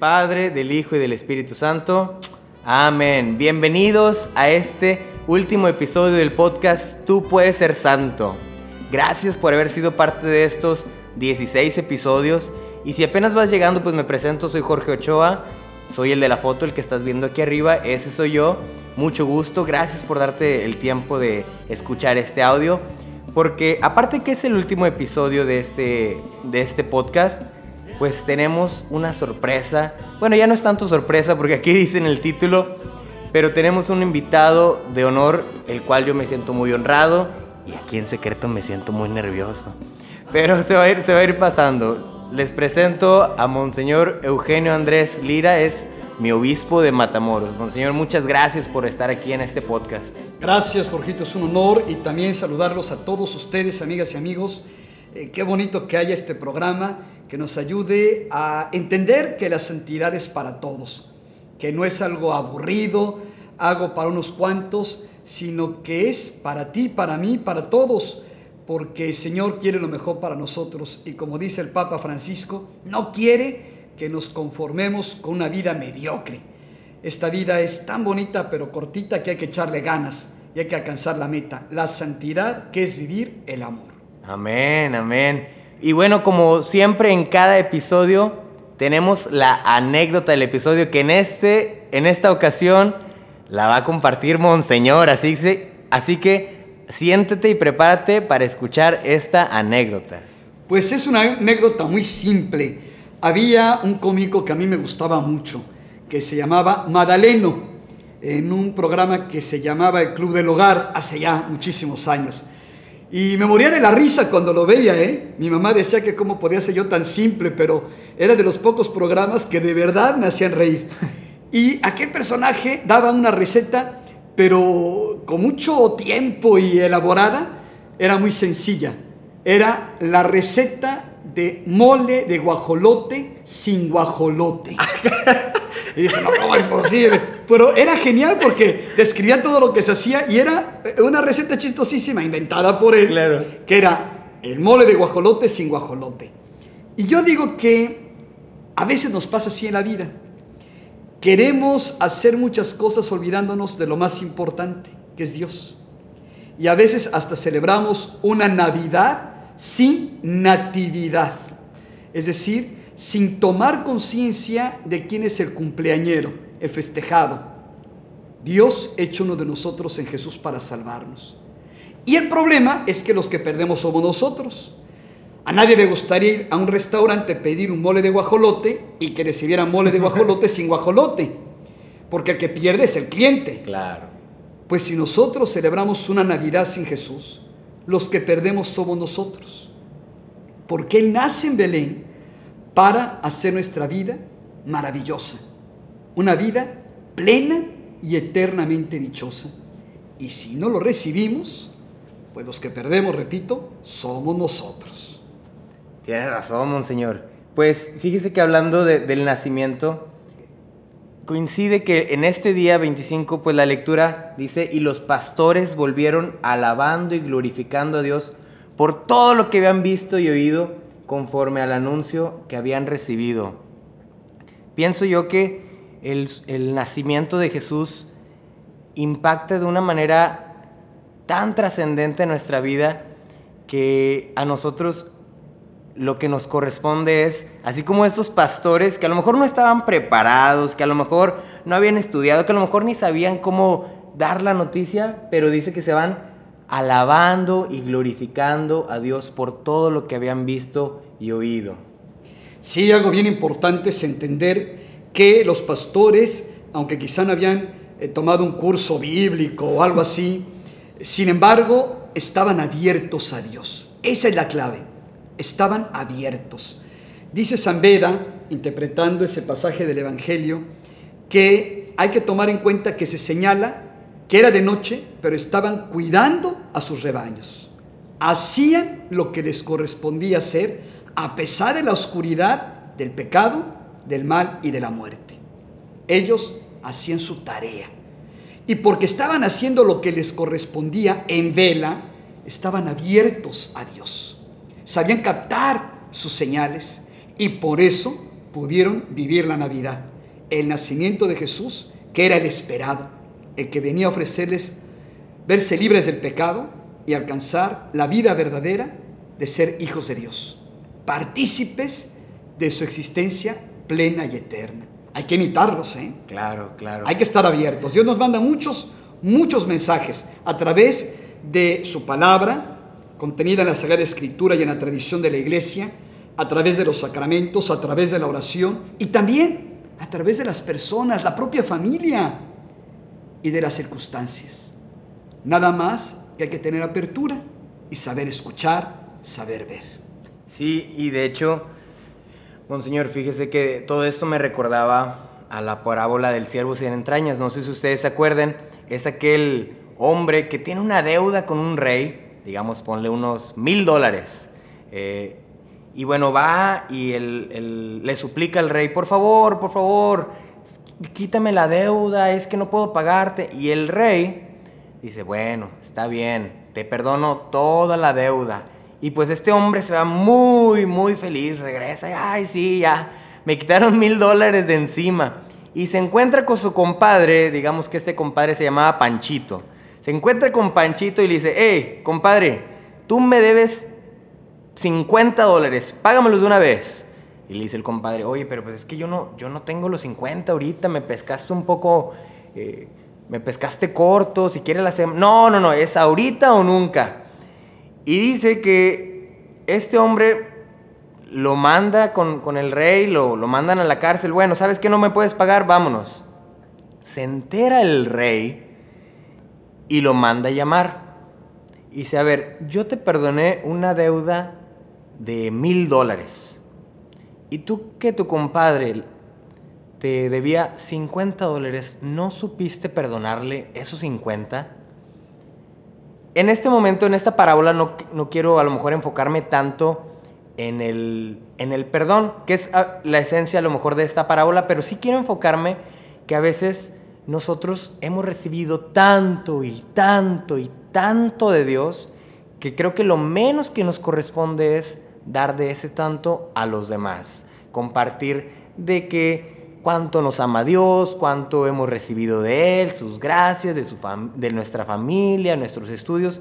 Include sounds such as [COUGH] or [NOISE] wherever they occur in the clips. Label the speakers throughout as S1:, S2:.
S1: Padre, del Hijo y del Espíritu Santo. Amén. Bienvenidos a este último episodio del podcast Tú puedes ser santo. Gracias por haber sido parte de estos 16 episodios. Y si apenas vas llegando, pues me presento, soy Jorge Ochoa. Soy el de la foto, el que estás viendo aquí arriba. Ese soy yo. Mucho gusto. Gracias por darte el tiempo de escuchar este audio. Porque aparte que es el último episodio de este, de este podcast, pues tenemos una sorpresa. Bueno, ya no es tanto sorpresa porque aquí [LAUGHS] dice en el título, pero tenemos un invitado de honor, el cual yo me siento muy honrado y aquí en secreto me siento muy nervioso. Pero se va a ir, se va a ir pasando. Les presento a Monseñor Eugenio Andrés Lira, es mi obispo de Matamoros. Monseñor, muchas gracias por estar aquí en este podcast.
S2: Gracias, Jorgito, es un honor y también saludarlos a todos ustedes, amigas y amigos. Eh, qué bonito que haya este programa que nos ayude a entender que la santidad es para todos, que no es algo aburrido, algo para unos cuantos, sino que es para ti, para mí, para todos, porque el Señor quiere lo mejor para nosotros y como dice el Papa Francisco, no quiere que nos conformemos con una vida mediocre. Esta vida es tan bonita pero cortita que hay que echarle ganas y hay que alcanzar la meta, la santidad que es vivir el amor.
S1: Amén, amén. Y bueno, como siempre en cada episodio, tenemos la anécdota del episodio que en, este, en esta ocasión la va a compartir Monseñor. Así que, así que siéntete y prepárate para escuchar esta anécdota.
S2: Pues es una anécdota muy simple. Había un cómico que a mí me gustaba mucho, que se llamaba Madaleno, en un programa que se llamaba El Club del Hogar hace ya muchísimos años. Y me moría de la risa cuando lo veía, ¿eh? Mi mamá decía que cómo podía ser yo tan simple, pero era de los pocos programas que de verdad me hacían reír. [LAUGHS] Y aquel personaje daba una receta, pero con mucho tiempo y elaborada, era muy sencilla. Era la receta de mole de guajolote sin guajolote. [LAUGHS] Y dice, no, ¿cómo es posible? Pero era genial porque describía todo lo que se hacía y era una receta chistosísima inventada por él,
S1: Claro.
S2: que era el mole de guajolote sin guajolote. Y yo digo que a veces nos pasa así en la vida. Queremos hacer muchas cosas olvidándonos de lo más importante, que es Dios. Y a veces hasta celebramos una Navidad sin natividad. Es decir, sin tomar conciencia de quién es el cumpleañero, el festejado. Dios hecho uno de nosotros en Jesús para salvarnos. Y el problema es que los que perdemos somos nosotros. A nadie le gustaría ir a un restaurante pedir un mole de guajolote y que recibieran mole de guajolote [LAUGHS] sin guajolote, porque el que pierde es el cliente.
S1: Claro.
S2: Pues si nosotros celebramos una Navidad sin Jesús, los que perdemos somos nosotros. Porque Él nace en Belén para hacer nuestra vida maravillosa. Una vida plena y eternamente dichosa. Y si no lo recibimos, pues los que perdemos, repito, somos nosotros.
S1: Tienes razón, Monseñor. Pues fíjese que hablando de- del nacimiento, coincide que en este día 25, pues la lectura dice, y los pastores volvieron alabando y glorificando a Dios por todo lo que habían visto y oído conforme al anuncio que habían recibido. Pienso yo que el, el nacimiento de Jesús impacta de una manera tan trascendente en nuestra vida que a nosotros lo que nos corresponde es, así como estos pastores que a lo mejor no estaban preparados, que a lo mejor no habían estudiado, que a lo mejor ni sabían cómo dar la noticia, pero dice que se van alabando y glorificando a Dios por todo lo que habían visto y oído.
S2: Sí, algo bien importante es entender que los pastores, aunque quizá no habían eh, tomado un curso bíblico o algo así, sin embargo, estaban abiertos a Dios. Esa es la clave. Estaban abiertos. Dice San Beda, interpretando ese pasaje del Evangelio, que hay que tomar en cuenta que se señala que era de noche, pero estaban cuidando a sus rebaños. Hacían lo que les correspondía hacer a pesar de la oscuridad del pecado, del mal y de la muerte. Ellos hacían su tarea. Y porque estaban haciendo lo que les correspondía en vela, estaban abiertos a Dios. Sabían captar sus señales y por eso pudieron vivir la Navidad, el nacimiento de Jesús, que era el esperado, el que venía a ofrecerles verse libres del pecado y alcanzar la vida verdadera de ser hijos de Dios, partícipes de su existencia plena y eterna. Hay que imitarlos, ¿eh?
S1: Claro, claro.
S2: Hay que estar abiertos. Dios nos manda muchos, muchos mensajes a través de su palabra, contenida en la Sagrada Escritura y en la tradición de la iglesia, a través de los sacramentos, a través de la oración y también a través de las personas, la propia familia y de las circunstancias. Nada más que hay que tener apertura y saber escuchar, saber ver.
S1: Sí, y de hecho, Monseñor, fíjese que todo esto me recordaba a la parábola del siervo sin entrañas. No sé si ustedes se acuerdan, es aquel hombre que tiene una deuda con un rey, digamos, ponle unos mil dólares. Eh, y bueno, va y le suplica al rey, por favor, por favor, quítame la deuda, es que no puedo pagarte. Y el rey dice, bueno, está bien, te perdono toda la deuda. Y pues este hombre se va muy, muy feliz, regresa, y, ay, sí, ya, me quitaron mil dólares de encima. Y se encuentra con su compadre, digamos que este compadre se llamaba Panchito. Se encuentra con Panchito y le dice, hey, compadre, tú me debes 50 dólares, págamelos de una vez. Y le dice el compadre, oye, pero pues es que yo no, yo no tengo los 50 ahorita, me pescaste un poco, eh, me pescaste corto, si quieres la semana. No, no, no, es ahorita o nunca. Y dice que este hombre lo manda con, el rey, lo, lo mandan a la cárcel. Bueno, ¿sabes que no me puedes pagar? Vámonos. Se entera el rey y lo manda a llamar. Y dice, a ver, yo te perdoné una deuda de mil dólares. Y tú que tu compadre te debía 50 dólares, ¿no supiste perdonarle esos 50? En este momento, en esta parábola, no, no quiero a lo mejor enfocarme tanto en el, en el perdón, que es ah, la esencia a lo mejor de esta parábola, pero sí quiero enfocarme que a veces nosotros hemos recibido tanto y tanto y tanto de Dios que creo que lo menos que nos corresponde es dar de ese tanto a los demás, compartir de que cuánto nos ama Dios, cuánto hemos recibido de Él, sus gracias, de, su de nuestra familia, nuestros estudios.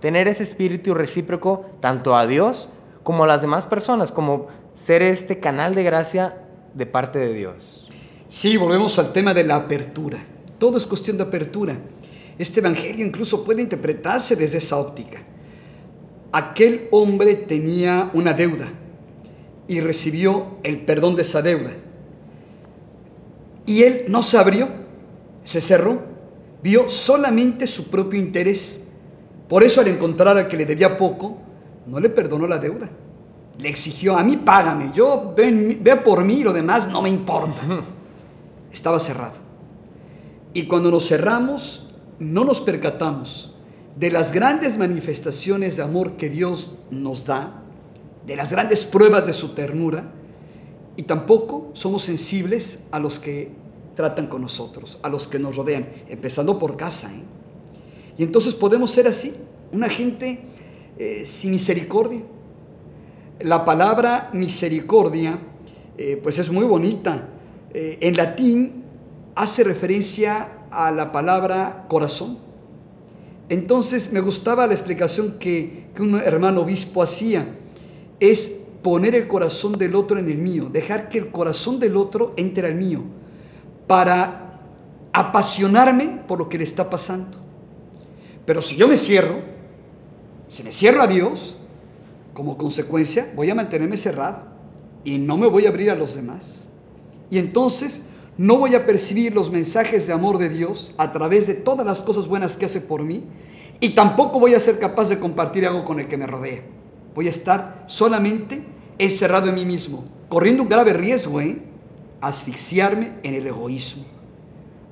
S1: Tener ese espíritu recíproco tanto a Dios como a las demás personas, como ser este canal de gracia de parte de Dios.
S2: Sí, volvemos al tema de la apertura. Todo es cuestión de apertura. Este Evangelio incluso puede interpretarse desde esa óptica. Aquel hombre tenía una deuda y recibió el perdón de esa deuda. Y él no se abrió, se cerró, vio solamente su propio interés. Por eso al encontrar al que le debía poco, no le perdonó la deuda. Le exigió, a mí págame, yo ve, ve por mí y lo demás no me importa. estaba cerrado. Y cuando nos cerramos, no nos percatamos de las grandes manifestaciones de amor que Dios nos da, de las grandes pruebas de su ternura, y tampoco somos sensibles a los que tratan con nosotros, a los que nos rodean, empezando por casa. ¿eh? Y entonces podemos ser así, una gente eh, sin misericordia. La palabra misericordia, eh, pues es muy bonita, eh, en latín hace referencia a la palabra corazón. Entonces me gustaba la explicación que, un hermano obispo hacía. Es poner el corazón del otro en el mío, dejar que el corazón del otro entre al mío, para apasionarme por lo que le está pasando. Pero si yo me cierro, si me cierro a Dios, como consecuencia voy a mantenerme cerrado y no me voy a abrir a los demás. Y entonces no voy a percibir los mensajes de amor de Dios a través de todas las cosas buenas que hace por mí y tampoco voy a ser capaz de compartir algo con el que me rodea. Voy a estar solamente encerrado en mí mismo, corriendo un grave riesgo, ¿eh? asfixiarme en el egoísmo,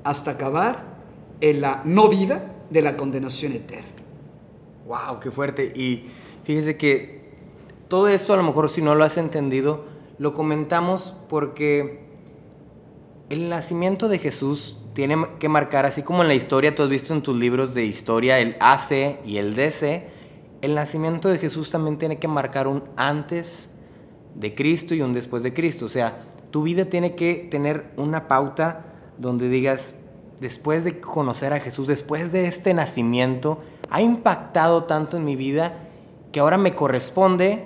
S2: hasta acabar en la no vida de la condenación eterna.
S1: ¡Wow! ¡Qué fuerte! Y fíjese que todo esto a lo mejor si no lo has entendido, lo comentamos porque el nacimiento de Jesús tiene que marcar, así como en la historia, tú has visto en tus libros de historia el AC y el DC, el nacimiento de Jesús también tiene que marcar un antes de Cristo y un después de Cristo. O sea, tu vida tiene que tener una pauta donde digas, después de conocer a Jesús, después de este nacimiento, ha impactado tanto en mi vida que ahora me corresponde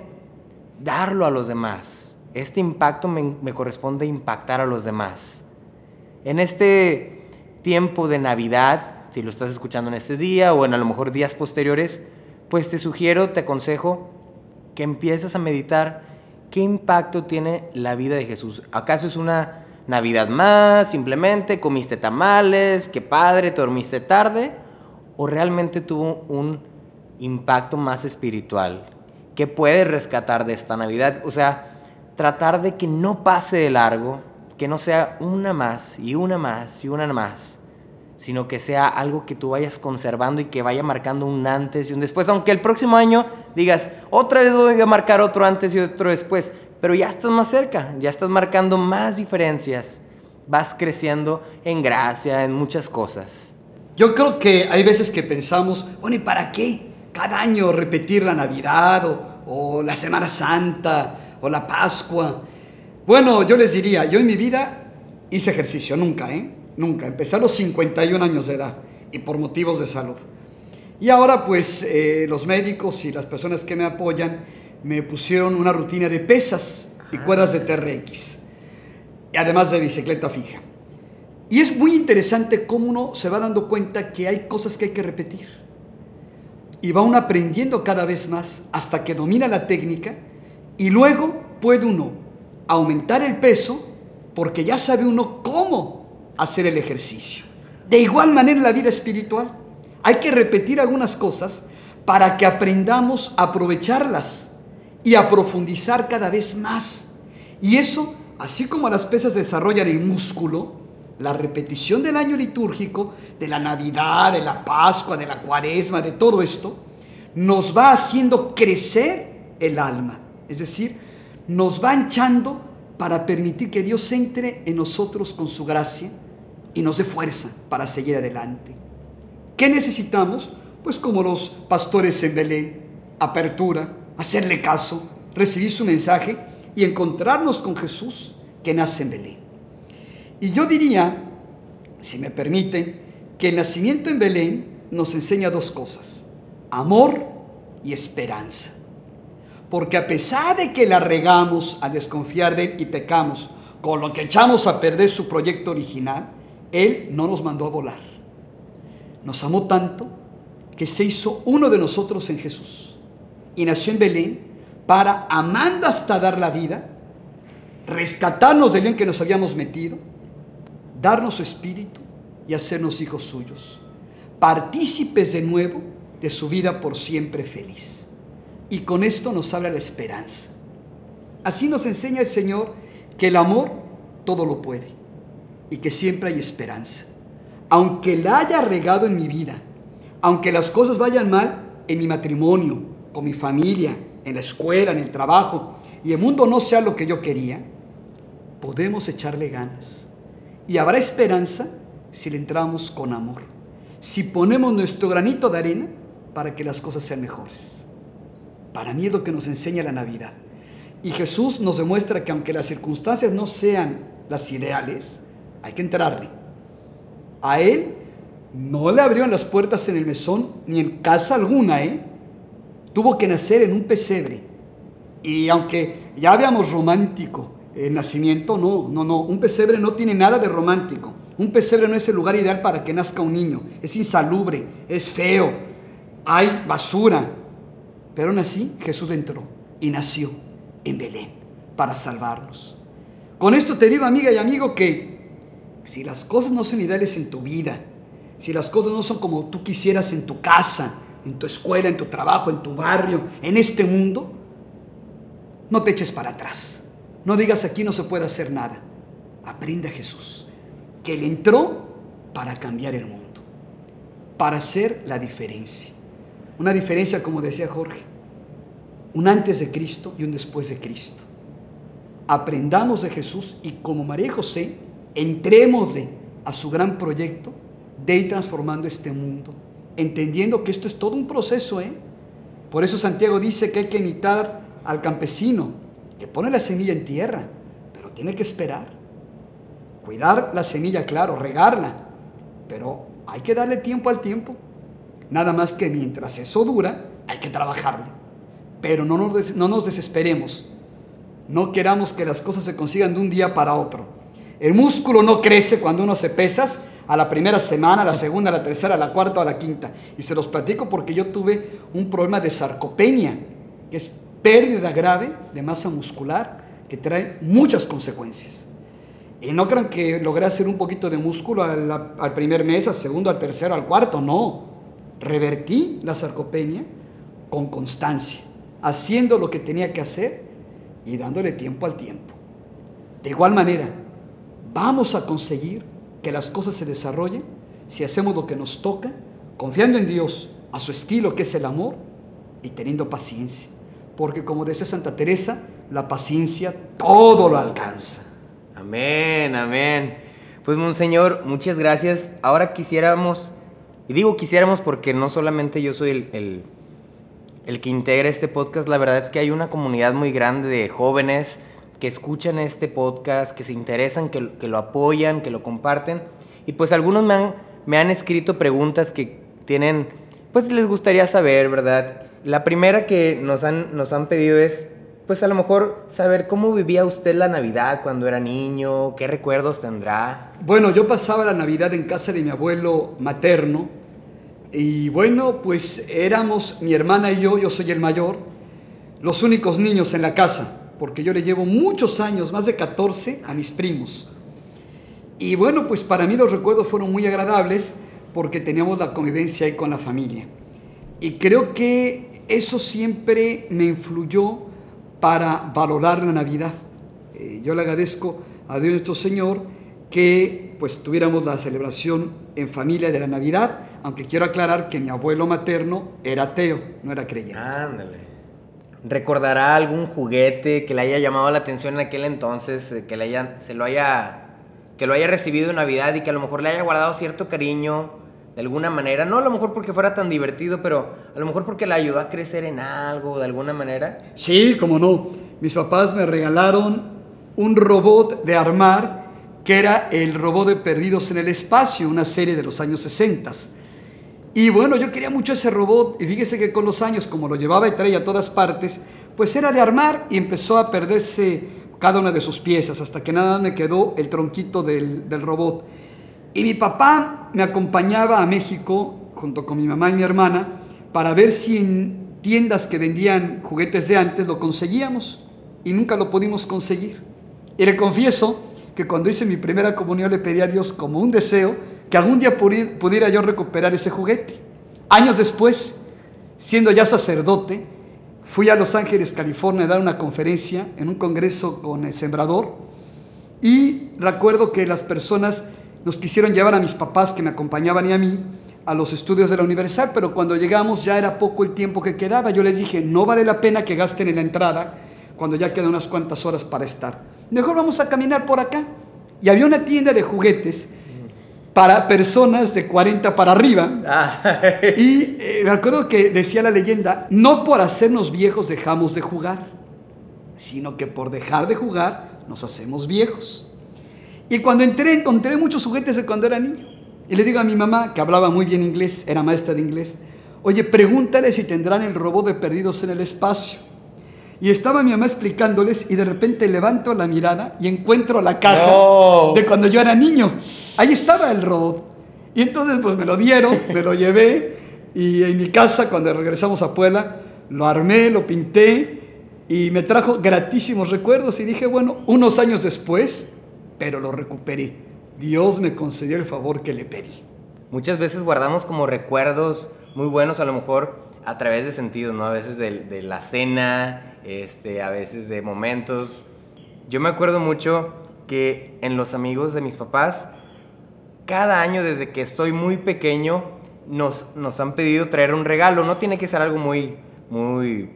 S1: darlo a los demás. Este impacto me, corresponde impactar a los demás. En este tiempo de Navidad, si lo estás escuchando en este día o en a lo mejor días posteriores, pues te sugiero, te aconsejo que empieces a meditar qué impacto tiene la vida de Jesús. ¿Acaso es una Navidad más, simplemente comiste tamales, qué padre, dormiste tarde? ¿O realmente tuvo un impacto más espiritual? ¿Qué puedes rescatar de esta Navidad? O sea, tratar de que no pase de largo, que no sea una más y una más y una más, sino que sea algo que tú vayas conservando y que vaya marcando un antes y un después, aunque el próximo año digas, otra vez voy a marcar otro antes y otro después, pero ya estás más cerca, ya estás marcando más diferencias, vas creciendo en gracia, en muchas cosas.
S2: Yo creo que hay veces que pensamos, bueno, ¿y para qué? Cada año repetir la Navidad o, o la Semana Santa o la Pascua. Bueno, yo les diría, yo en mi vida hice ejercicio, nunca, ¿eh? Nunca. Empecé a los 51 años de edad y por motivos de salud. Y ahora pues eh, los médicos y las personas que me apoyan me pusieron una rutina de pesas y cuerdas de TRX, y además de bicicleta fija. Y es muy interesante cómo uno se va dando cuenta que hay cosas que hay que repetir. Y va uno aprendiendo cada vez más hasta que domina la técnica y luego puede uno aumentar el peso porque ya sabe uno cómo hacer el ejercicio. De igual manera en la vida espiritual, hay que repetir algunas cosas para que aprendamos a aprovecharlas y a profundizar cada vez más. Y eso, así como las pesas desarrollan el músculo, la repetición del año litúrgico, de la Navidad, de la Pascua, de la Cuaresma, de todo esto, nos va haciendo crecer el alma. Es decir, nos va hinchando para permitir que Dios entre en nosotros con su gracia y nos dé fuerza para seguir adelante. ¿Qué necesitamos? Pues como los pastores en Belén, apertura, hacerle caso, recibir su mensaje y encontrarnos con Jesús que nace en Belén. Y yo diría, si me permiten, que el nacimiento en Belén nos enseña dos cosas, amor y esperanza. Porque a pesar de que la regamos al desconfiar de Él y pecamos, con lo que echamos a perder su proyecto original, Él no nos mandó a volar. Nos amó tanto que se hizo uno de nosotros en Jesús. Y nació en Belén para, amando hasta dar la vida, rescatarnos del bien que nos habíamos metido, darnos su espíritu y hacernos hijos suyos, partícipes de nuevo de su vida por siempre feliz. Y con esto nos habla la esperanza. Así nos enseña el Señor que el amor todo lo puede y que siempre hay esperanza. Aunque la haya regado en mi vida, aunque las cosas vayan mal en mi matrimonio, con mi familia, en la escuela, en el trabajo, y el mundo no sea lo que yo quería, podemos echarle ganas. Y habrá esperanza si le entramos con amor, si ponemos nuestro granito de arena para que las cosas sean mejores. Para mí es lo que nos enseña la Navidad. Y Jesús nos demuestra que aunque las circunstancias no sean las ideales, hay que entrarle. A Él no le abrieron las puertas en el mesón ni en casa alguna, ¿eh? Tuvo que nacer en un pesebre. Y aunque ya veamos romántico el nacimiento, no, no, no. Un pesebre no tiene nada de romántico. Un pesebre no es el lugar ideal para que nazca un niño. Es insalubre, es feo, hay basura, pero aún así Jesús entró y nació en Belén para salvarnos. Con esto te digo, amiga y amigo, que si las cosas no son ideales en tu vida, si las cosas no son como tú quisieras en tu casa, en tu escuela, en tu trabajo, en tu barrio, en este mundo, no te eches para atrás. No digas aquí no se puede hacer nada. Aprende a Jesús, que Él entró para cambiar el mundo, para hacer la diferencia. Una diferencia, como decía Jorge, un antes de Cristo y un después de Cristo. Aprendamos de Jesús y como María y José, entrémosle a su gran proyecto de ir transformando este mundo, entendiendo que esto es todo un proceso. ¿eh? Por eso Santiago dice que hay que imitar al campesino, que pone la semilla en tierra, pero tiene que esperar. Cuidar la semilla, claro, regarla, pero hay que darle tiempo al tiempo. Nada más que mientras eso dura, hay que trabajarle. Pero no nos, no nos desesperemos. No queramos que las cosas se consigan de un día para otro. El músculo no crece cuando uno se pesas a la primera semana, a la segunda, a la tercera, a la cuarta o a la quinta. Y se los platico porque yo tuve un problema de sarcopenia, que es pérdida grave de masa muscular que trae muchas consecuencias. Y no crean que logré hacer un poquito de músculo al primer mes, al segundo, al tercero, al cuarto, no. Revertí la sarcopenia con constancia, haciendo lo que tenía que hacer y dándole tiempo al tiempo. De igual manera, vamos a conseguir que las cosas se desarrollen si hacemos lo que nos toca, confiando en Dios, a su estilo que es el amor y teniendo paciencia. Porque como decía Santa Teresa, la paciencia todo lo alcanza.
S1: Amén, amén. Pues Monseñor, muchas gracias. Ahora quisiéramos, y digo quisiéramos porque no solamente yo soy el, el, que integra este podcast, la verdad es que hay una comunidad muy grande de jóvenes, que escuchan este podcast, que se interesan, que, que, lo apoyan, que lo comparten. Y pues algunos me han, me han escrito preguntas que tienen, pues les gustaría saber, ¿verdad? La primera que nos han, nos han pedido es, pues a lo mejor saber cómo vivía usted la Navidad cuando era niño, qué recuerdos tendrá.
S2: Bueno, yo pasaba la Navidad en casa de mi abuelo materno y bueno, pues éramos mi hermana y yo, yo soy el mayor, los únicos niños en la casa porque yo le llevo muchos años, más de 14, a mis primos. Y bueno, pues para mí los recuerdos fueron muy agradables porque teníamos la convivencia ahí con la familia. Y creo que eso siempre me influyó para valorar la Navidad. Eh, yo le agradezco a Dios nuestro Señor que pues tuviéramos la celebración en familia de la Navidad, aunque quiero aclarar que mi abuelo materno era ateo, no era creyente.
S1: Ándale. ¿Recordará algún juguete que le haya llamado la atención en aquel entonces, eh, que le haya, se lo haya, que lo haya recibido en Navidad y que a lo mejor le haya guardado cierto cariño de alguna manera? No a lo mejor porque fuera tan divertido, pero a lo mejor porque le ayudó a crecer en algo de alguna manera.
S2: Sí, como no. Mis papás me regalaron un robot de armar que era el robot de Perdidos en el Espacio, una serie de los años 60. Y bueno, yo quería mucho ese robot y fíjese que con los años, como lo llevaba y traía a todas partes, pues era de armar y empezó a perderse cada una de sus piezas hasta que nada me quedó el tronquito del, del robot. Y mi papá me acompañaba a México junto con mi mamá y mi hermana para ver si en tiendas que vendían juguetes de antes lo conseguíamos y nunca lo pudimos conseguir. Y le confieso que cuando hice mi primera comunión le pedí a Dios como un deseo que algún día pudiera yo recuperar ese juguete. Años después, siendo ya sacerdote, fui a Los Ángeles, California, a dar una conferencia en un congreso con el sembrador y recuerdo que las personas nos quisieron llevar a mis papás que me acompañaban y a mí a los estudios de la Universal, pero cuando llegamos ya era poco el tiempo que quedaba. Yo les dije, no vale la pena que gasten en la entrada cuando ya quedan unas cuantas horas para estar. Mejor vamos a caminar por acá. Y había una tienda de juguetes para personas de 40 para arriba. y eh, me acuerdo que decía la leyenda, no por hacernos viejos dejamos de jugar, sino que por dejar de jugar nos hacemos viejos. Y cuando entré encontré muchos juguetes de cuando era niño. Y le digo a mi mamá, que hablaba muy bien inglés, era maestra de inglés, oye, pregúntale si tendrán el robot de perdidos en el espacio. Y estaba mi mamá explicándoles y de repente levanto la mirada y encuentro la caja de cuando yo era niño. Ahí estaba el robot. Y entonces pues me lo dieron, me lo llevé y en mi casa cuando regresamos a Puebla lo armé, lo pinté y me trajo gratísimos recuerdos y dije, bueno, unos años después, pero lo recuperé. Dios me concedió el favor que le pedí.
S1: Muchas veces guardamos como recuerdos muy buenos, a lo mejor a través de sentidos, ¿no? A veces de, de la cena, este, a veces de momentos. Yo me acuerdo mucho que en los amigos de mis papás cada año desde que estoy muy pequeño nos, nos han pedido traer un regalo. No tiene que ser algo muy, muy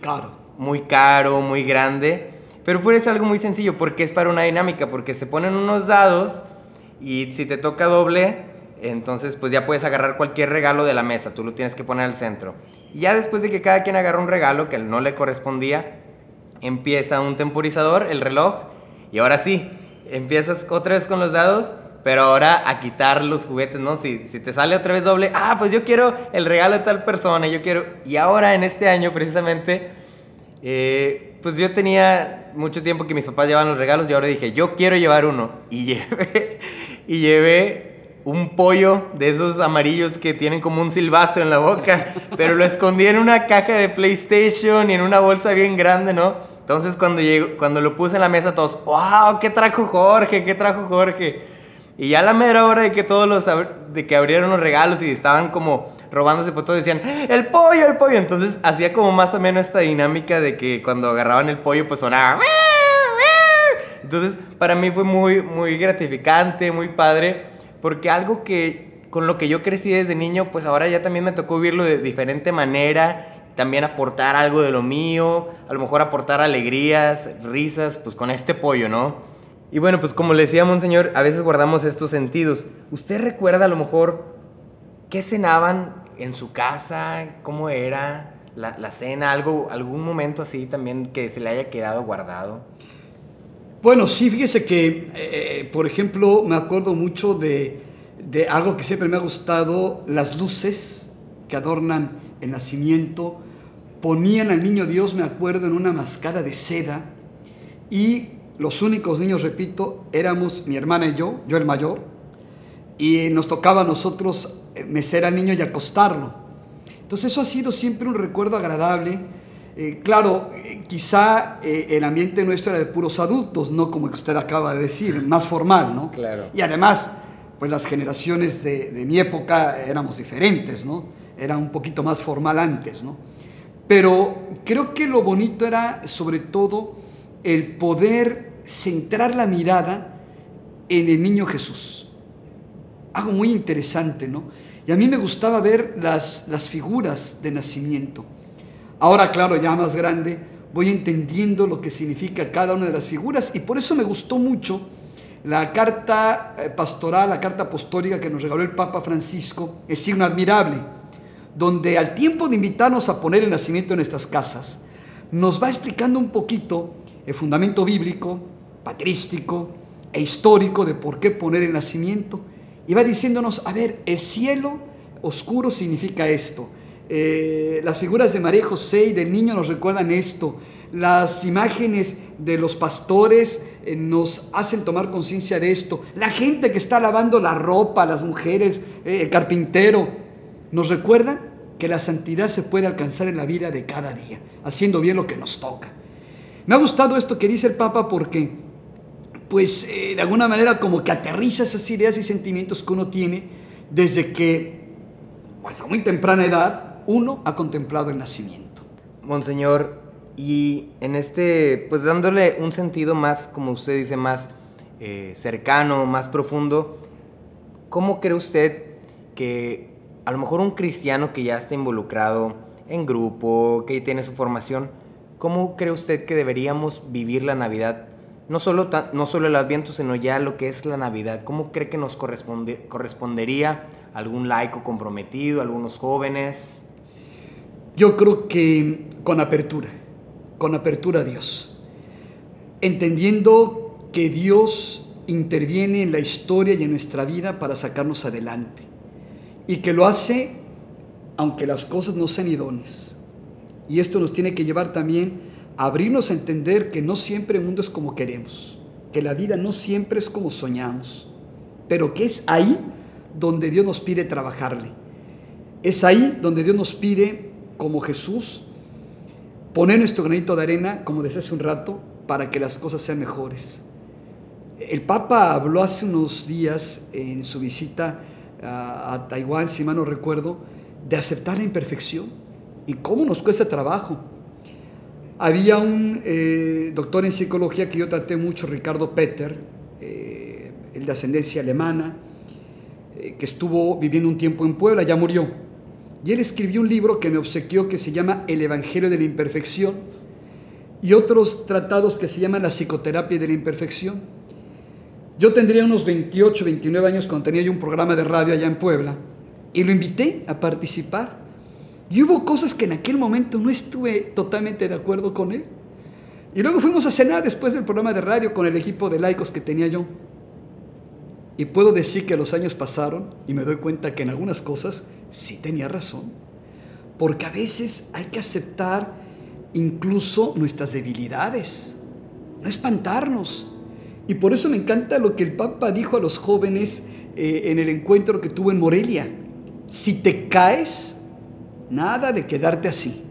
S2: caro.
S1: Muy caro, muy grande. Pero puede ser algo muy sencillo porque es para una dinámica, porque se ponen unos dados y si te toca doble, entonces pues ya puedes agarrar cualquier regalo de la mesa, tú lo tienes que poner al centro. Y ya después de que cada quien agarra un regalo que no le correspondía, empieza un temporizador, el reloj, y ahora sí, empiezas otra vez con los dados, pero ahora a quitar los juguetes, ¿no? Si, si te sale otra vez doble, ah, pues yo quiero el regalo de tal persona, yo quiero... Y ahora en este año precisamente, eh, pues yo tenía mucho tiempo que mis papás llevaban los regalos y ahora dije, yo quiero llevar uno. Y [LAUGHS] llevé, y llevé un pollo de esos amarillos que tienen como un silbato en la boca, [LAUGHS] pero lo escondí en una caja de PlayStation y en una bolsa bien grande, ¿no? Entonces cuando, llegó, cuando lo puse en la mesa todos, wow, ¿qué trajo Jorge? ¿Qué trajo Jorge? Y ya la mera hora de que todos los de que abrieron los regalos y estaban como robándose, pues decían, el pollo, el pollo. Entonces hacía como más o menos esta dinámica de que cuando agarraban el pollo, pues sonaba. Entonces, para mí fue muy, muy gratificante, muy padre, porque algo que con lo que yo crecí desde niño, pues ahora ya también me tocó vivirlo de diferente manera, también aportar algo de lo mío, a lo mejor aportar alegrías, risas, pues con este pollo, ¿no? Y bueno, pues como le decía Monseñor, a veces guardamos estos sentidos. ¿Usted recuerda a lo mejor qué cenaban en su casa? ¿Cómo era la, cena? ¿Algo, ¿Algún momento así también que se le haya quedado guardado?
S2: Bueno, sí, fíjese que, eh, por ejemplo, me acuerdo mucho de, de algo que siempre me ha gustado, las luces que adornan el nacimiento. Ponían al niño Dios, me acuerdo, en una mascada de seda y los únicos niños, repito, éramos mi hermana y yo, yo el mayor, y nos tocaba a nosotros eh, mecer al niño y acostarlo. Entonces eso ha sido siempre un recuerdo agradable. Eh, claro, eh, quizá el ambiente nuestro era de puros adultos, no como que usted acaba de decir, [LAUGHS] más formal, ¿no?
S1: Claro.
S2: Y además, pues las generaciones de, de mi época éramos diferentes, ¿no? Era un poquito más formal antes, ¿no? Pero creo que lo bonito era sobre todo el poder centrar la mirada en el niño Jesús. Algo muy interesante, ¿no? Y a mí me gustaba ver las, las figuras de nacimiento. Ahora, claro, ya más grande, voy entendiendo lo que significa cada una de las figuras y por eso me gustó mucho la carta eh, pastoral, la carta apostólica que nos regaló el Papa Francisco, es signo admirable, donde al tiempo de invitarnos a poner el nacimiento en nuestras casas, nos va explicando un poquito el fundamento bíblico, patrístico e histórico de por qué poner el nacimiento. Y va diciéndonos, a ver, el cielo oscuro significa esto. Eh, las figuras de María José y del niño nos recuerdan esto. Las imágenes de los pastores eh, nos hacen tomar conciencia de esto. La gente que está lavando la ropa, las mujeres, eh, el carpintero, nos recuerdan que la santidad se puede alcanzar en la vida de cada día, haciendo bien lo que nos toca. Me ha gustado esto que dice el Papa porque, pues, eh, de alguna manera como que aterriza esas ideas y sentimientos que uno tiene desde que, pues, a muy temprana edad, uno ha contemplado el nacimiento.
S1: Monseñor, y en este, pues dándole un sentido más, como usted dice, más eh, cercano, más profundo, ¿cómo cree usted que a lo mejor un cristiano que ya está involucrado en grupo, que tiene su formación, ¿Cómo cree usted que deberíamos vivir la Navidad? No solo, no solo el Adviento, sino ya lo que es la Navidad. ¿Cómo cree que nos corresponde, correspondería algún laico comprometido, algunos jóvenes?
S2: Yo creo que con apertura, con apertura a Dios. Entendiendo que Dios interviene en la historia y en nuestra vida para sacarnos adelante. Y que lo hace aunque las cosas no sean idóneas y esto nos tiene que llevar también abrirnos a entender que no siempre el mundo es como queremos, que la vida no siempre es como soñamos, pero que es ahí donde Dios nos pide trabajarle. Es ahí donde Dios nos pide, como Jesús, poner nuestro granito de arena, como decía hace un rato, para que las cosas sean mejores. El Papa habló hace unos días en su visita a, Taiwán, si mal no recuerdo, de aceptar la imperfección y cómo nos cuesta trabajo. Había un eh, doctor en psicología que yo traté mucho, Ricardo Peter, eh, el de ascendencia alemana, eh, que estuvo viviendo un tiempo en Puebla, ya murió. Y él escribió un libro que me obsequió que se llama El Evangelio de la Imperfección y otros tratados que se llaman La Psicoterapia de la Imperfección. Yo tendría unos 28, 29 años cuando tenía yo un programa de radio allá en Puebla y lo invité a participar y hubo cosas que en aquel momento no estuve totalmente de acuerdo con él. Y luego fuimos a cenar después del programa de radio con el equipo de laicos que tenía yo. Y puedo decir que los años pasaron y me doy cuenta que en algunas cosas sí tenía razón. Porque a veces hay que aceptar incluso nuestras debilidades, no espantarnos. Y por eso me encanta lo que el Papa dijo a los jóvenes eh, en el encuentro que tuvo en Morelia. Si te caes, nada de quedarte así.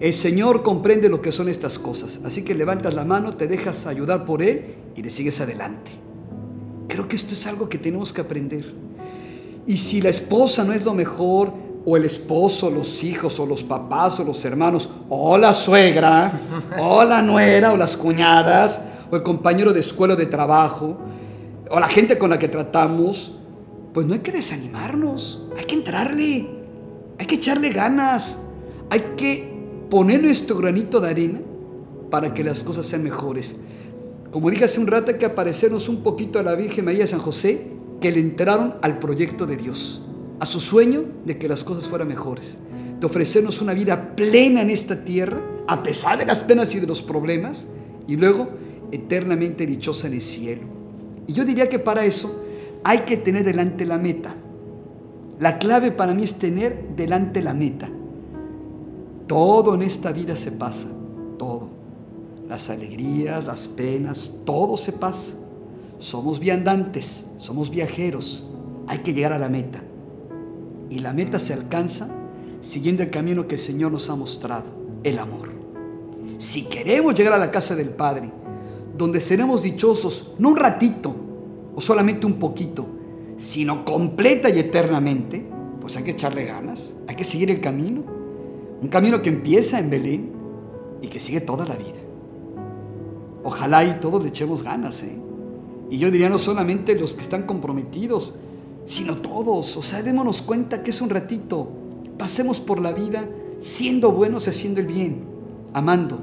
S2: El Señor comprende lo que son estas cosas, así que levantas la mano, te dejas ayudar por Él y le sigues adelante. Creo que esto es algo que tenemos que aprender. Y si la esposa no es lo mejor, o el esposo, los hijos, o los papás, o los hermanos, o la suegra, [LAUGHS] o la nuera, o las cuñadas, o el compañero de escuela o de trabajo, o la gente con la que tratamos, pues no hay que desanimarnos, hay que entrarle, hay que echarle ganas, hay que poner nuestro granito de arena para que las cosas sean mejores. Como dije hace un rato, hay que aparecernos un poquito a la Virgen María de San José, que le enteraron al proyecto de Dios, a su sueño de que las cosas fueran mejores, de ofrecernos una vida plena en esta tierra, a pesar de las penas y de los problemas, y luego eternamente dichosa en el cielo. Y yo diría que para eso hay que tener delante la meta. La clave para mí es tener delante la meta. Todo en esta vida se pasa, todo. Las alegrías, las penas, todo se pasa. Somos viandantes, somos viajeros. Hay que llegar a la meta. Y la meta se alcanza siguiendo el camino que el Señor nos ha mostrado, el amor. Si queremos llegar a la casa del Padre, donde seremos dichosos, no un ratito o solamente un poquito, sino completa y eternamente, pues hay que echarle ganas, hay que seguir el camino. Un camino que empieza en Belén y que sigue toda la vida. Ojalá y todos le echemos ganas, ¿eh? Y yo diría no solamente los que están comprometidos, sino todos. O sea, démonos cuenta que es un ratito. Pasemos por la vida siendo buenos y haciendo el bien, amando.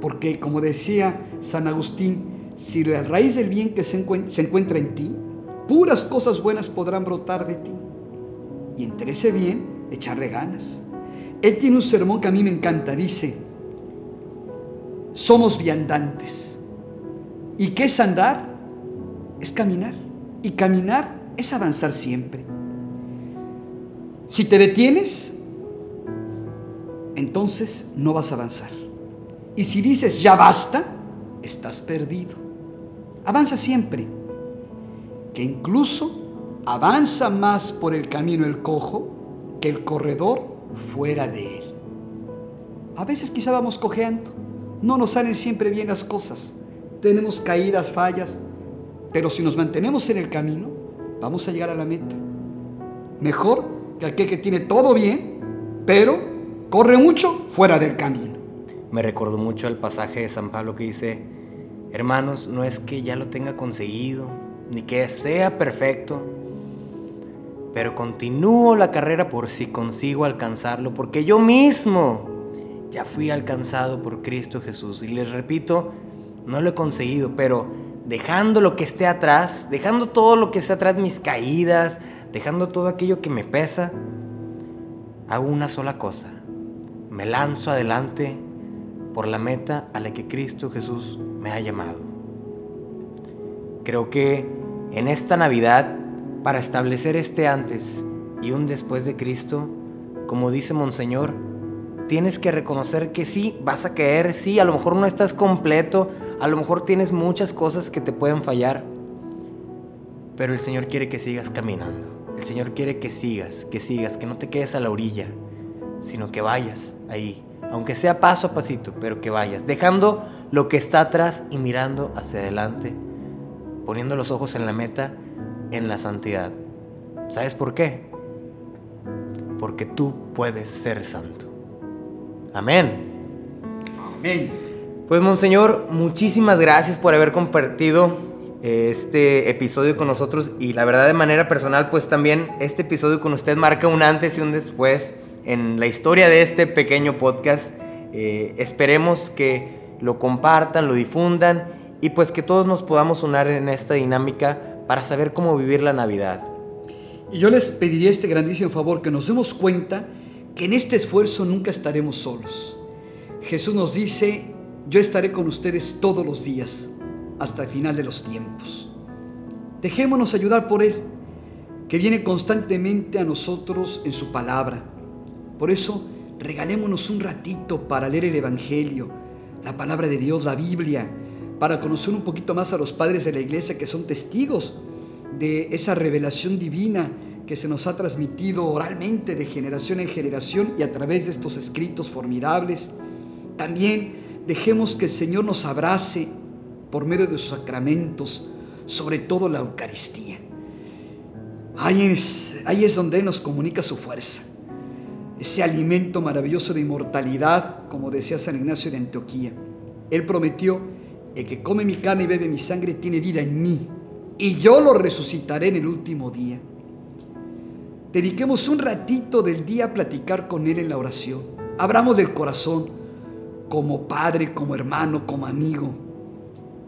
S2: Porque como decía San Agustín, si la raíz del bien que se encuentra en ti, puras cosas buenas podrán brotar de ti. Y entre bien, echarle ganas. Él tiene un sermón que a mí me encanta. Dice, somos viandantes. ¿Y qué es andar? Es caminar. Y caminar es avanzar siempre. Si te detienes, entonces no vas a avanzar. Y si dices ya basta, estás perdido. Avanza siempre. Que incluso avanza más por el camino el cojo que el corredor fuera de Él. A veces quizá vamos cojeando, no nos salen siempre bien las cosas, tenemos caídas, fallas, pero si nos mantenemos en el camino, vamos a llegar a la meta. Mejor que aquel que tiene todo bien, pero corre mucho fuera del camino.
S1: Me recordó mucho el pasaje de San Pablo que dice, hermanos, no es que ya lo tenga conseguido, ni que sea perfecto, pero continúo la carrera por si consigo alcanzarlo, porque yo mismo ya fui alcanzado por Cristo Jesús. Y les repito, no lo he conseguido, pero dejando lo que esté atrás, dejando todo lo que esté atrás, mis caídas, dejando todo aquello que me pesa, hago una sola cosa. Me lanzo adelante por la meta a la que Cristo Jesús me ha llamado. Creo que en esta Navidad para establecer este antes y un después de Cristo, como dice Monseñor, tienes que reconocer que sí, vas a caer, sí, a lo mejor no estás completo, a lo mejor tienes muchas cosas que te pueden fallar, pero el Señor quiere que sigas caminando. El Señor quiere que sigas, que sigas, que no te quedes a la orilla, sino que vayas ahí, aunque sea paso a pasito, pero que vayas, dejando lo que está atrás y mirando hacia adelante, poniendo los ojos en la meta en la santidad. ¿Sabes por qué? Porque tú puedes ser santo. Amén.
S2: Amén.
S1: Pues Monseñor, muchísimas gracias por haber compartido eh, este episodio con nosotros y la verdad de manera personal pues también este episodio con usted marca un antes y un después en la historia de este pequeño podcast. Eh, esperemos que lo compartan, lo difundan y pues que todos nos podamos unir en esta dinámica para saber cómo vivir la Navidad.
S2: Y yo les pediría este grandísimo favor, que nos demos cuenta que en este esfuerzo nunca estaremos solos. Jesús nos dice, yo estaré con ustedes todos los días, hasta el final de los tiempos. Dejémonos ayudar por Él, que viene constantemente a nosotros en su palabra. Por eso, regalémonos un ratito para leer el Evangelio, la palabra de Dios, la Biblia, para conocer un poquito más a los padres de la iglesia que son testigos de esa revelación divina que se nos ha transmitido oralmente de generación en generación y a través de estos escritos formidables. También dejemos que el Señor nos abrace por medio de sus sacramentos, sobre todo la Eucaristía. Ahí es, ahí es donde nos comunica su fuerza, ese alimento maravilloso de inmortalidad, como decía San Ignacio de Antioquía. Él prometió, el que come mi carne y bebe mi sangre tiene vida en mí, y yo lo resucitaré en el último día. Dediquemos un ratito del día a platicar con Él en la oración. Abramos del corazón, como padre, como hermano, como amigo,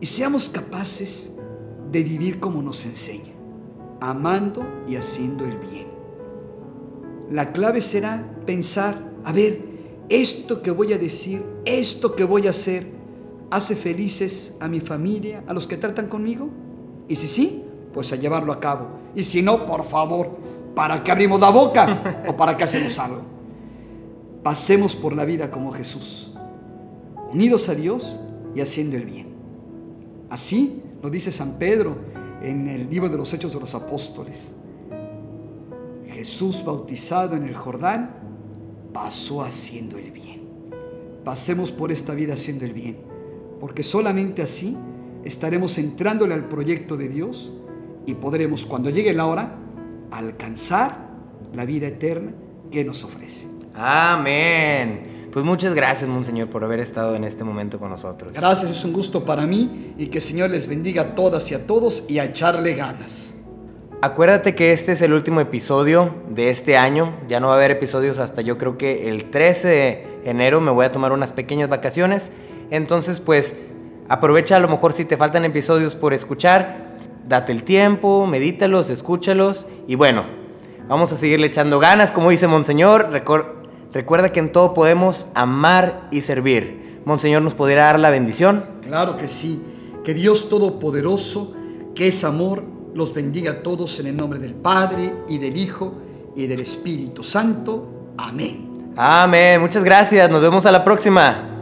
S2: y seamos capaces de vivir como nos enseña, amando y haciendo el bien. La clave será pensar, a ver, esto que voy a decir, esto que voy a hacer, ¿hace felices a mi familia, a los que tratan conmigo? Y si sí, pues a llevarlo a cabo. Y si no, por favor, ¿para qué abrimos la boca o para qué hacemos algo? Pasemos por la vida como Jesús, unidos a Dios y haciendo el bien. Así lo dice San Pedro en el libro de los Hechos de los Apóstoles. Jesús bautizado en el Jordán pasó haciendo el bien. Pasemos por esta vida haciendo el bien, porque solamente así estaremos entrándole al proyecto de Dios y podremos, cuando llegue la hora, alcanzar la vida eterna que nos ofrece.
S1: Amén. Pues muchas gracias, Monseñor, por haber estado en este momento con nosotros.
S2: Gracias, es un gusto para mí y que el Señor les bendiga a todas y a todos y a echarle ganas.
S1: Acuérdate que este es el último episodio de este año. Ya no va a haber episodios hasta yo creo que el 13 de enero me voy a tomar unas pequeñas vacaciones. Entonces, pues aprovecha a lo mejor si te faltan episodios por escuchar. Date el tiempo, medítalos, escúchalos y bueno, vamos a seguirle echando ganas, como dice Monseñor. Recuerda que en todo podemos amar y servir. Monseñor, ¿nos podría dar la bendición?
S2: Claro que sí. Que Dios Todopoderoso, que es amor, los bendiga a todos en el nombre del Padre y del Hijo y del Espíritu Santo. Amén.
S1: Amén. Muchas gracias. Nos vemos a la próxima.